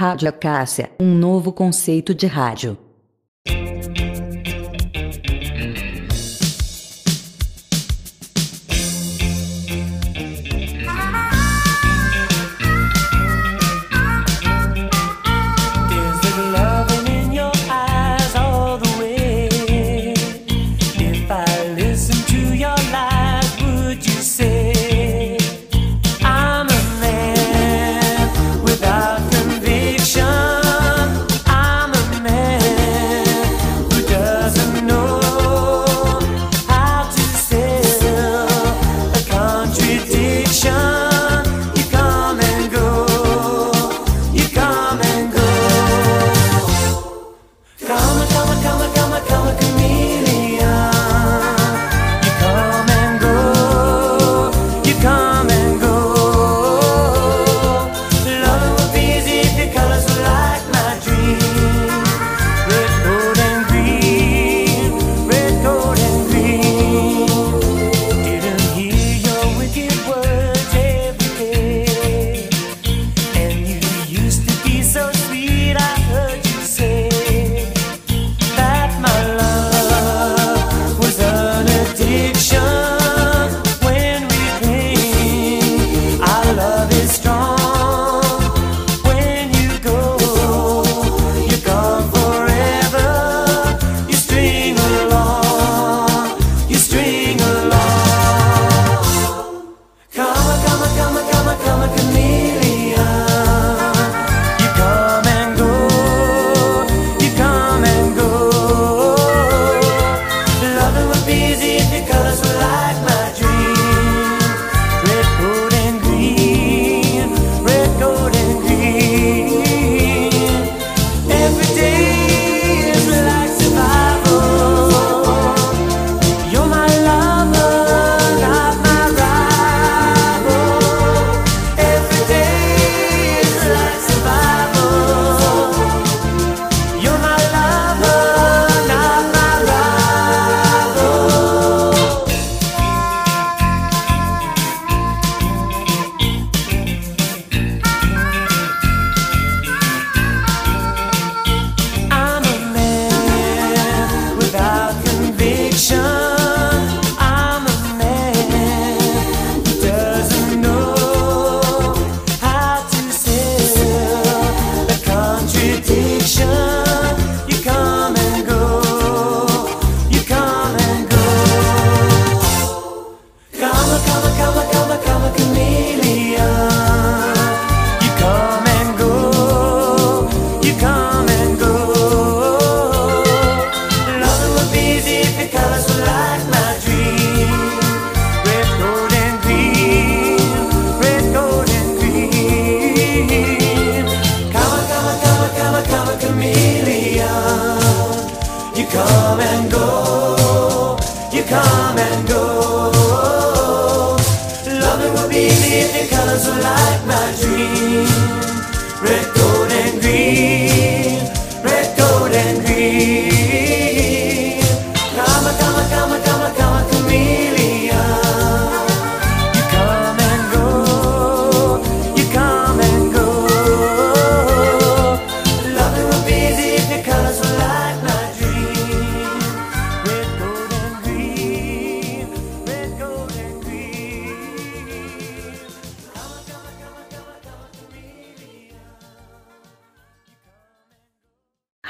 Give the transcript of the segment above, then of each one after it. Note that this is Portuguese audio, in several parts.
Rádio Acácia, um novo conceito de rádio.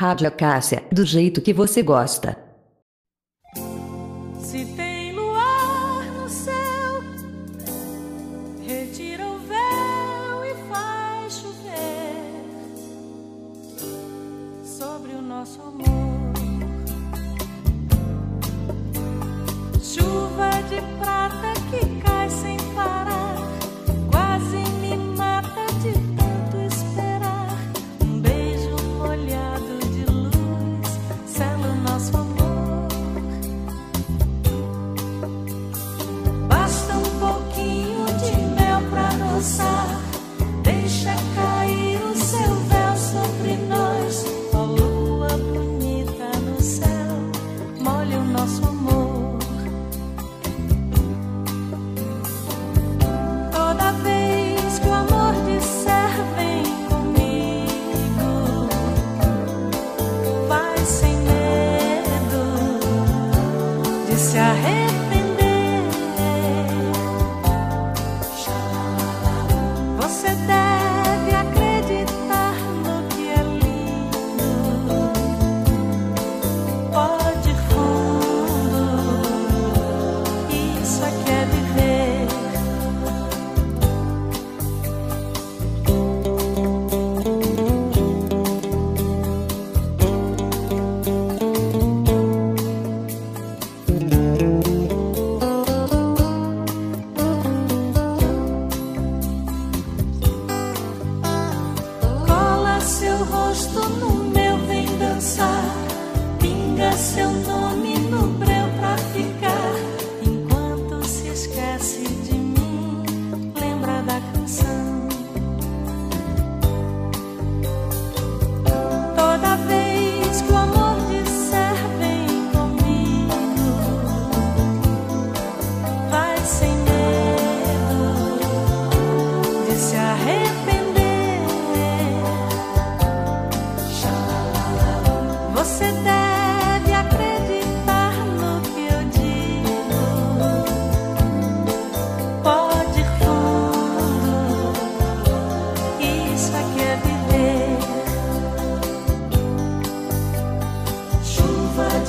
Rádio Acácia, do jeito que você gosta.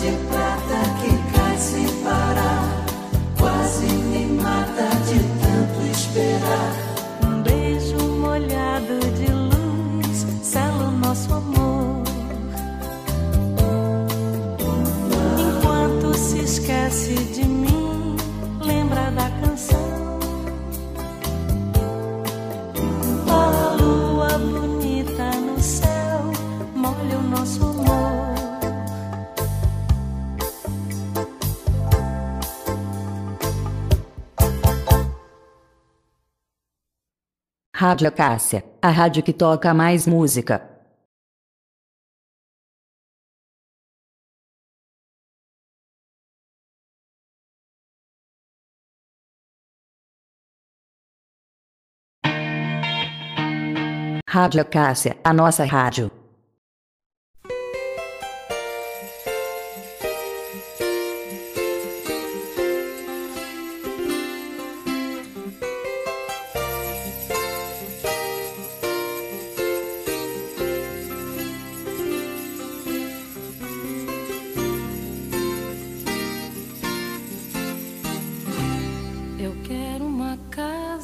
magic Rádio Cássia, a rádio que toca mais música. Rádio Cássia, a nossa rádio.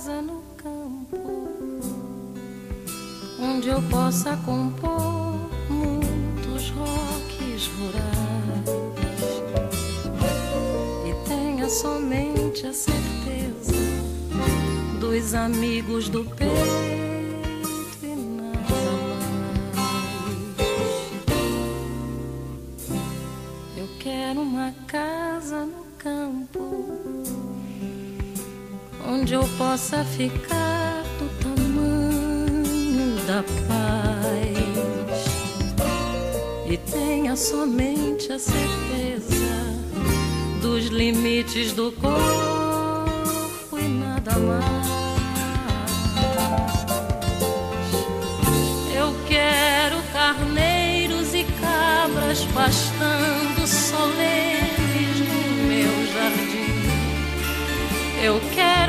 Casa no campo onde eu possa compor muitos rocks rurais. E tenha somente a certeza dos amigos do peito onde eu possa ficar do tamanho da paz e tenha somente a certeza dos limites do corpo e nada mais. Eu quero carneiros e cabras pastando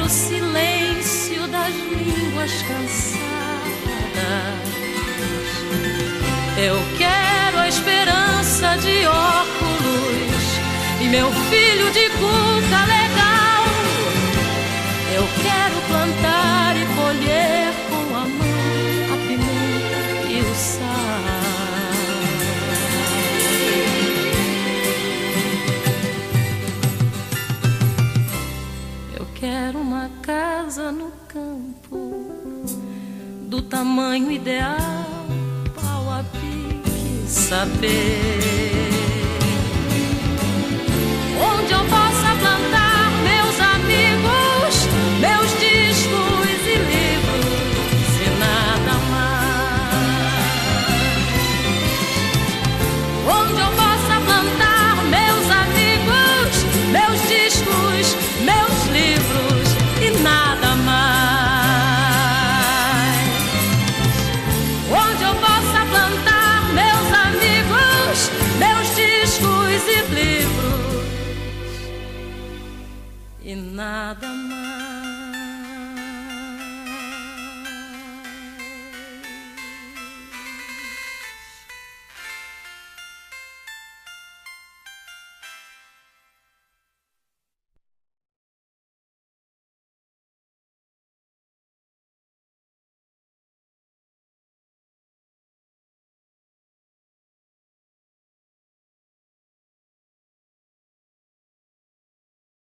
o silêncio das línguas cansadas. Eu quero a esperança de óculos e meu filho de cuca tamanho ideal, pau a pique, saber nada mais.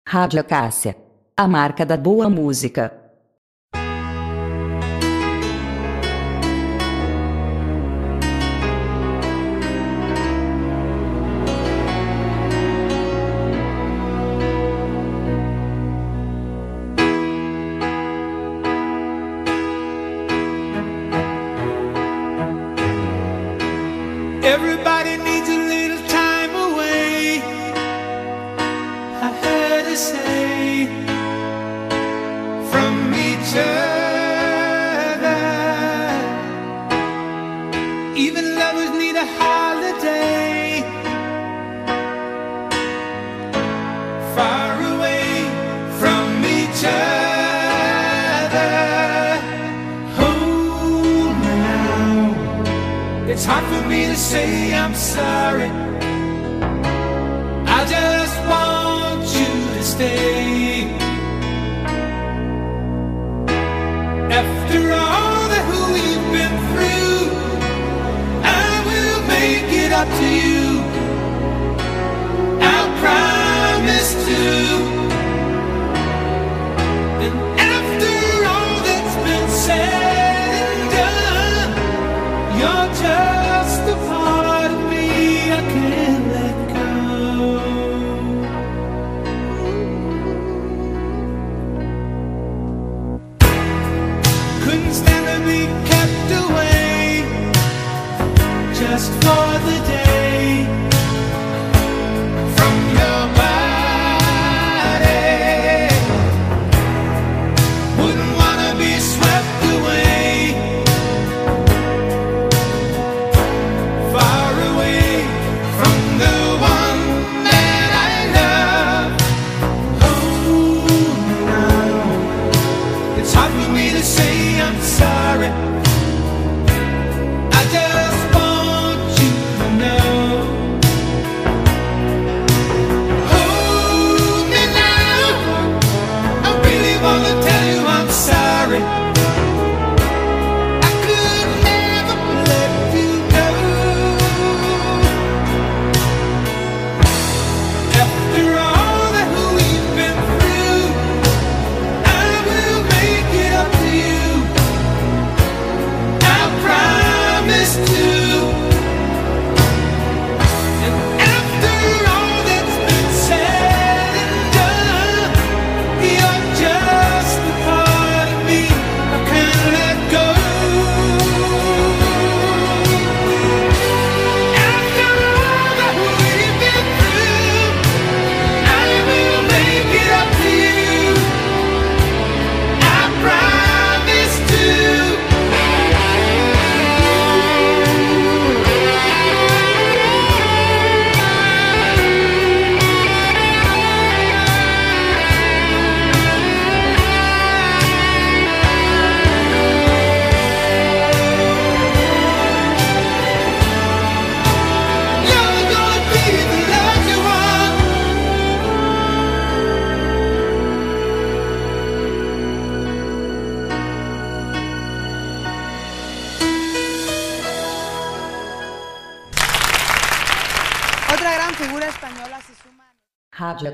Rádio Cássia, a marca da boa música.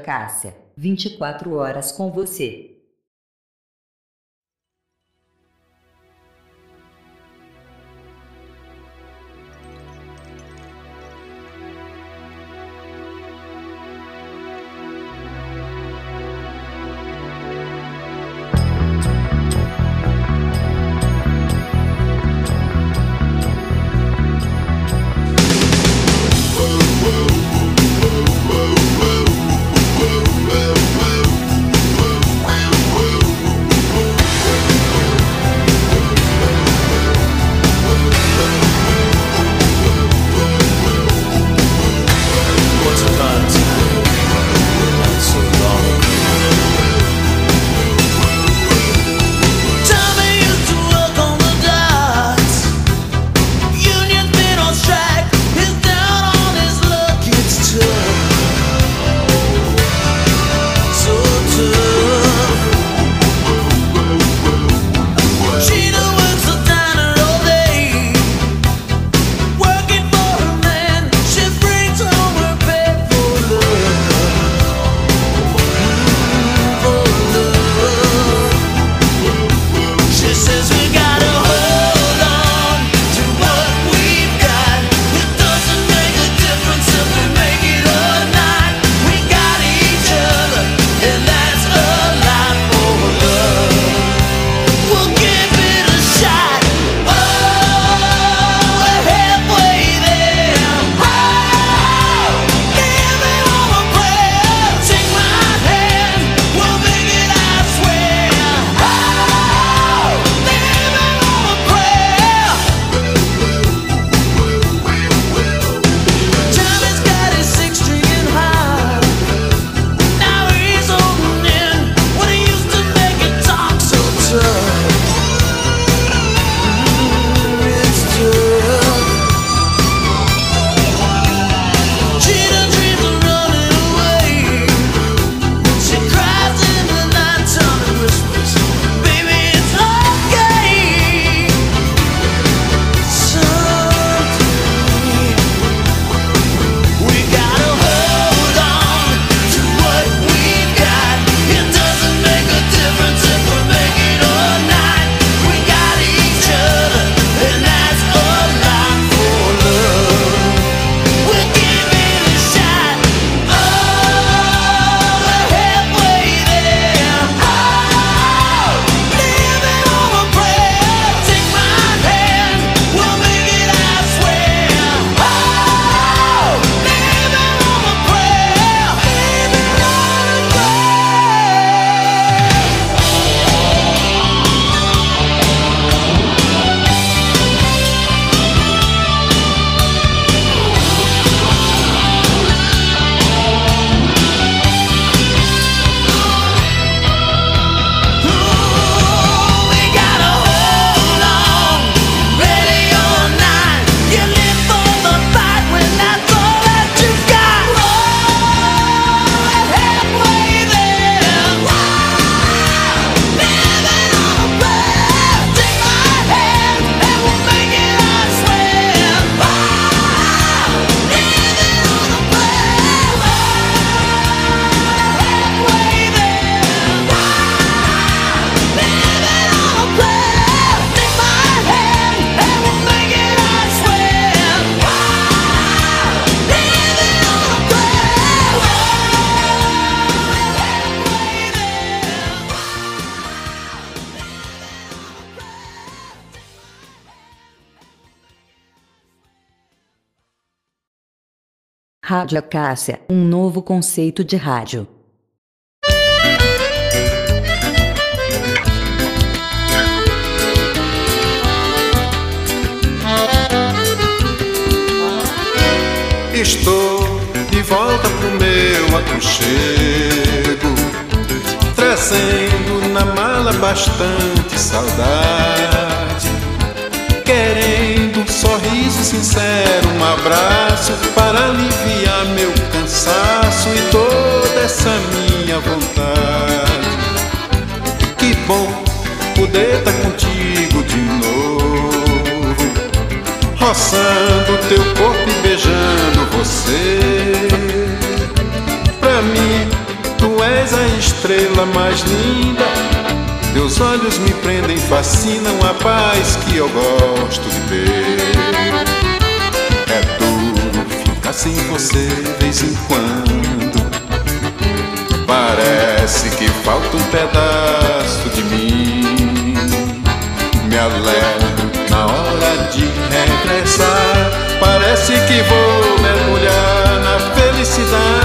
Cássia, 24 horas com você. Rádio Cássia, um novo conceito de rádio. Estou de volta pro meu aconchego, trazendo na mala bastante saudade, querendo sincero, um abraço para aliviar meu cansaço e toda essa minha vontade. Que bom poder estar contigo de novo roçando teu corpo e beijando você. Pra mim, tu és a estrela mais linda. Teus olhos me prendem, fascinam a paz que eu gosto de ver. Sem você vez em quando. Parece que falta um pedaço de mim. Me alegro na hora de regressar. Parece que vou mergulhar na felicidade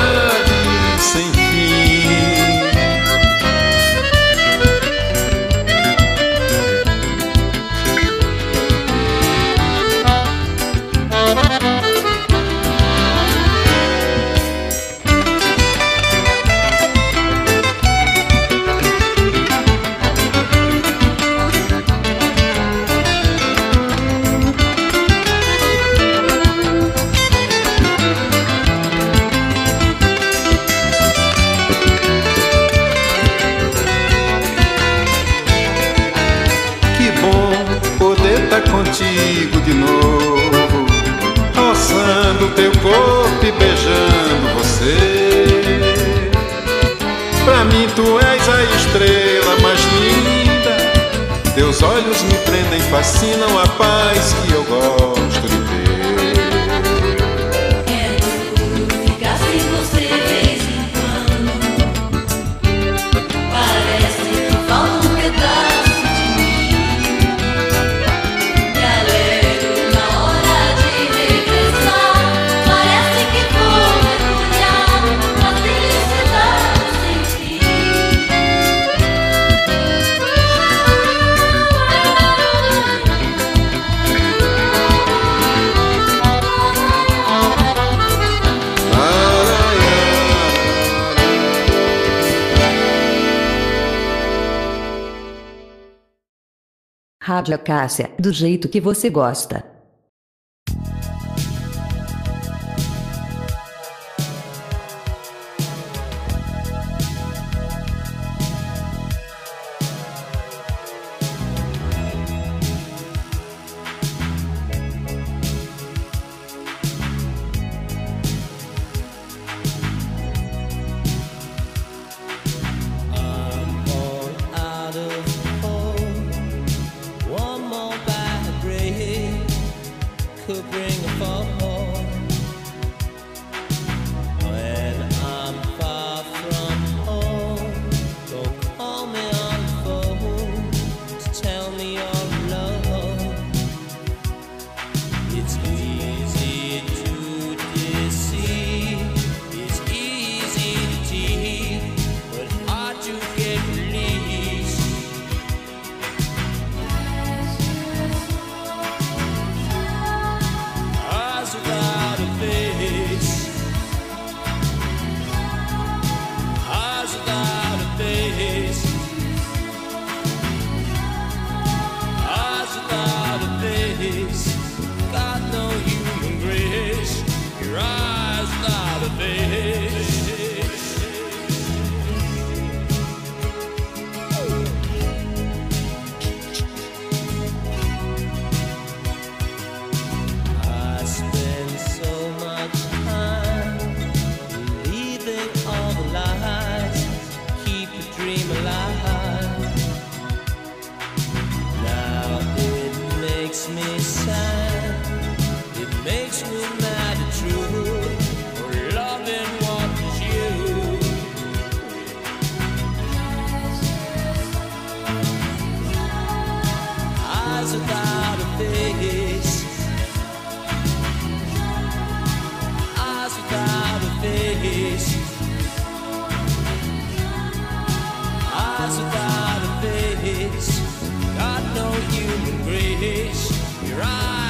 Rádio Cássia, do jeito que você gosta. eyes without a face, got no human grace. Your eyes.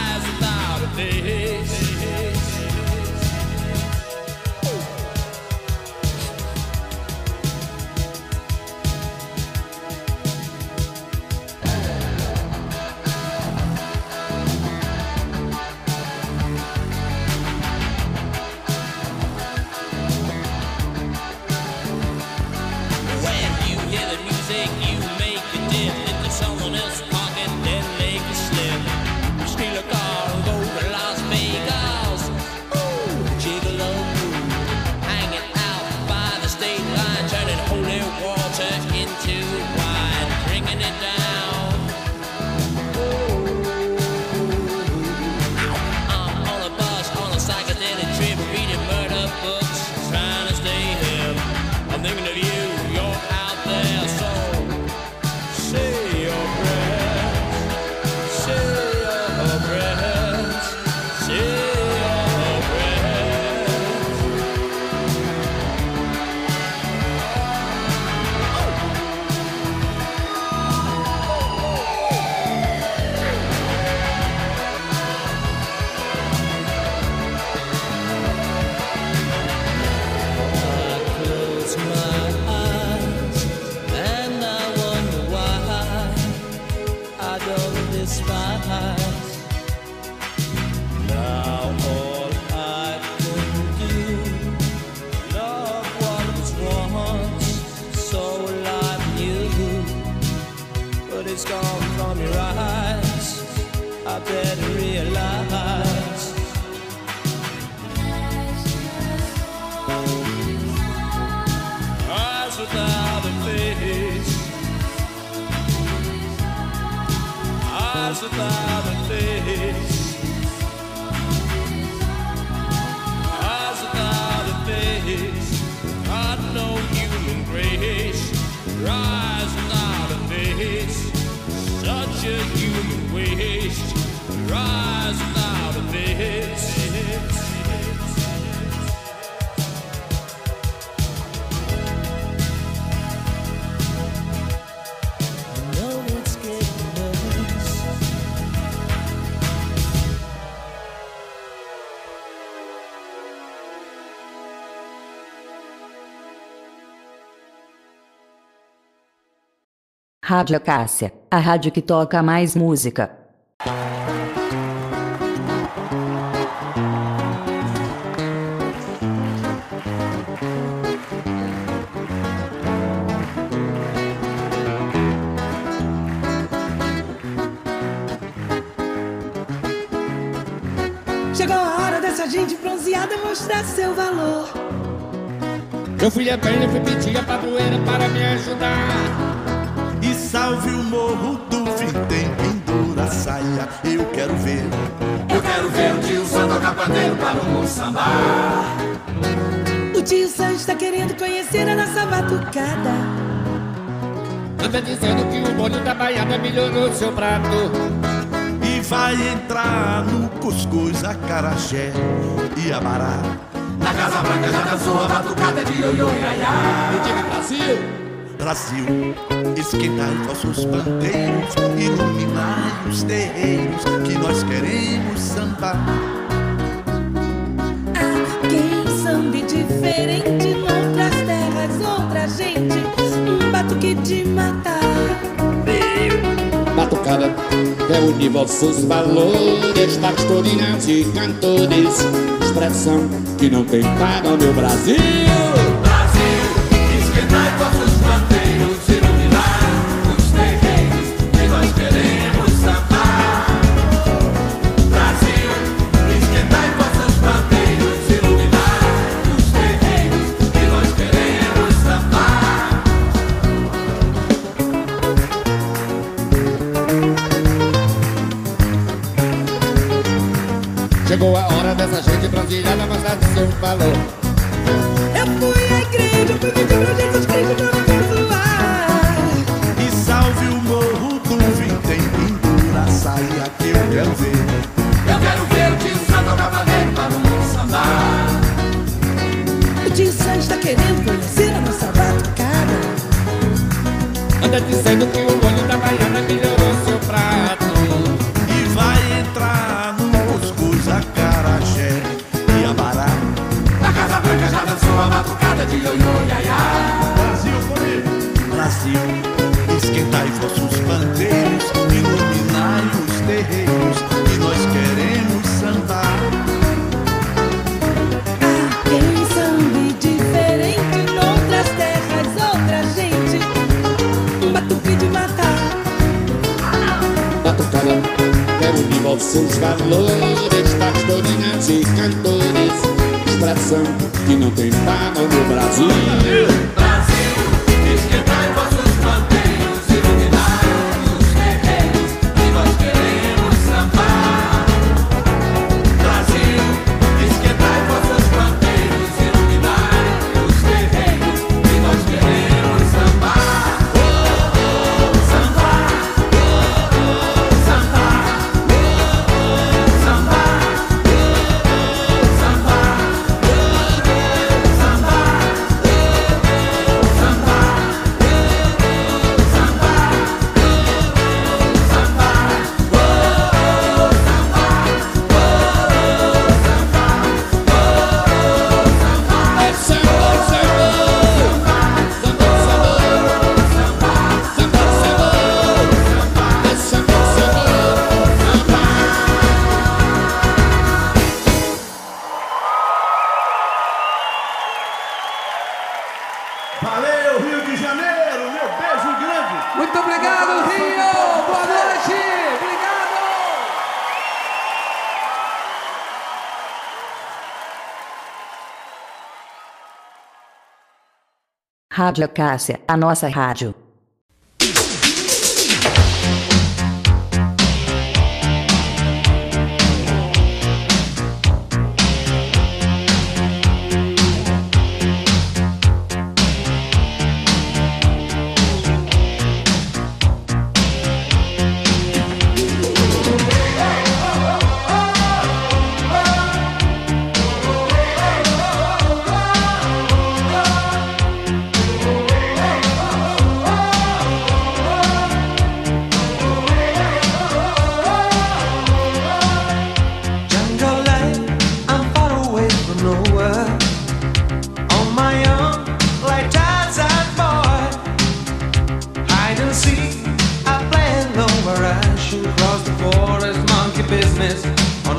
Rádio Cássia, a rádio que toca mais música. Chegou a hora dessa gente bronzeada mostrar seu valor. Eu fui a perna, fui pedir a padroeira. sambar. O tio Sancho está querendo conhecer a nossa batucada. Anda dizendo que o molho da baiana melhorou seu prato. E vai entrar no cuscuz, acarajé e abará. Na Casa Branca já dançou a batucada de ioiô e aiá. E diga Brasil! Brasil, esquentai vossos planteiros, iluminai os terreiros, que nós queremos sambar. É o de vossos valores pastorinhas e cantores. Expressão que não tem paga meu Brasil. Brasil, esquentai vossos é Brasil. Esquentai vossos bandeiros, iluminai os terreiros, e nós queremos sambar. Há quem sambe diferente, noutras terras, outra gente. Batuque de matar. Batucada, quero unir vossos valores, pastorinhas e cantores. Extração que não tem par no Brasil. Rádio Cássia, a nossa rádio.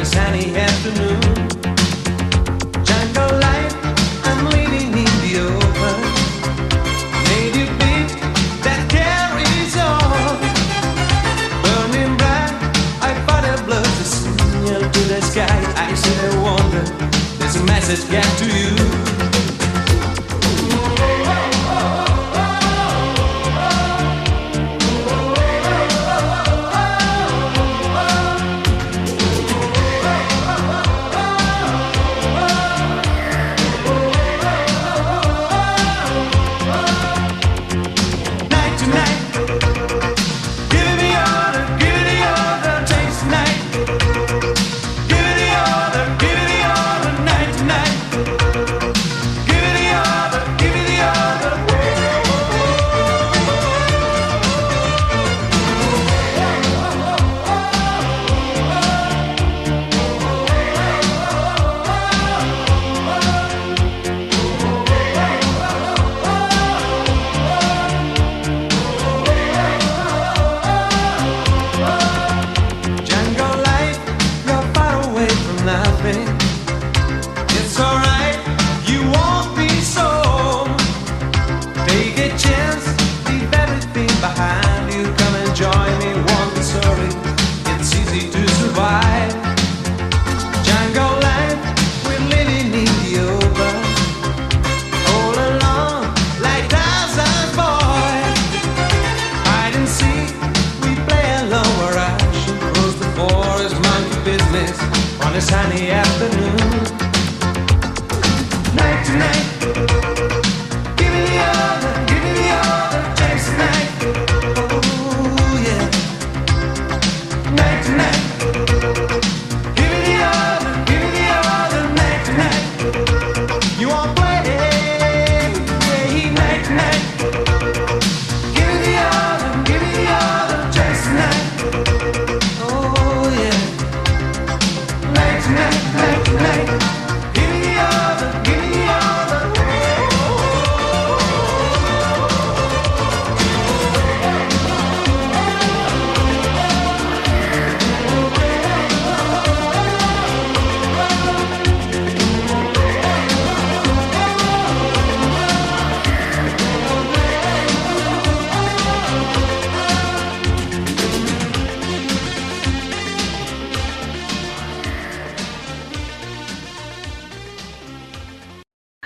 sunny afternoon. Jungle life, I'm living in the open. Native beat that carries on. Burning bright, I signal to the sky. I wonder, message get to you.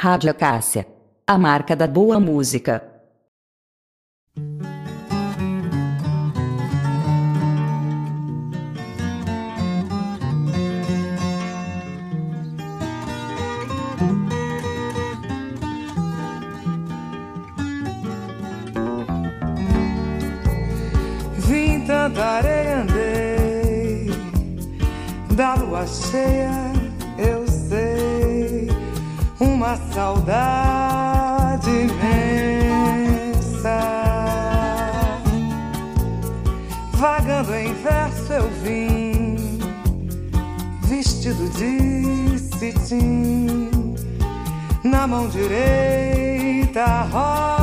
Rádio Acácia. A marca da boa música. Vim tanta areia andei da lua cheia saudade imensa. Vagando em verso eu vim, vestido de cetim, na mão direita rosa.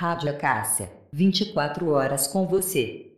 Rádio Acácia, 24 horas com você.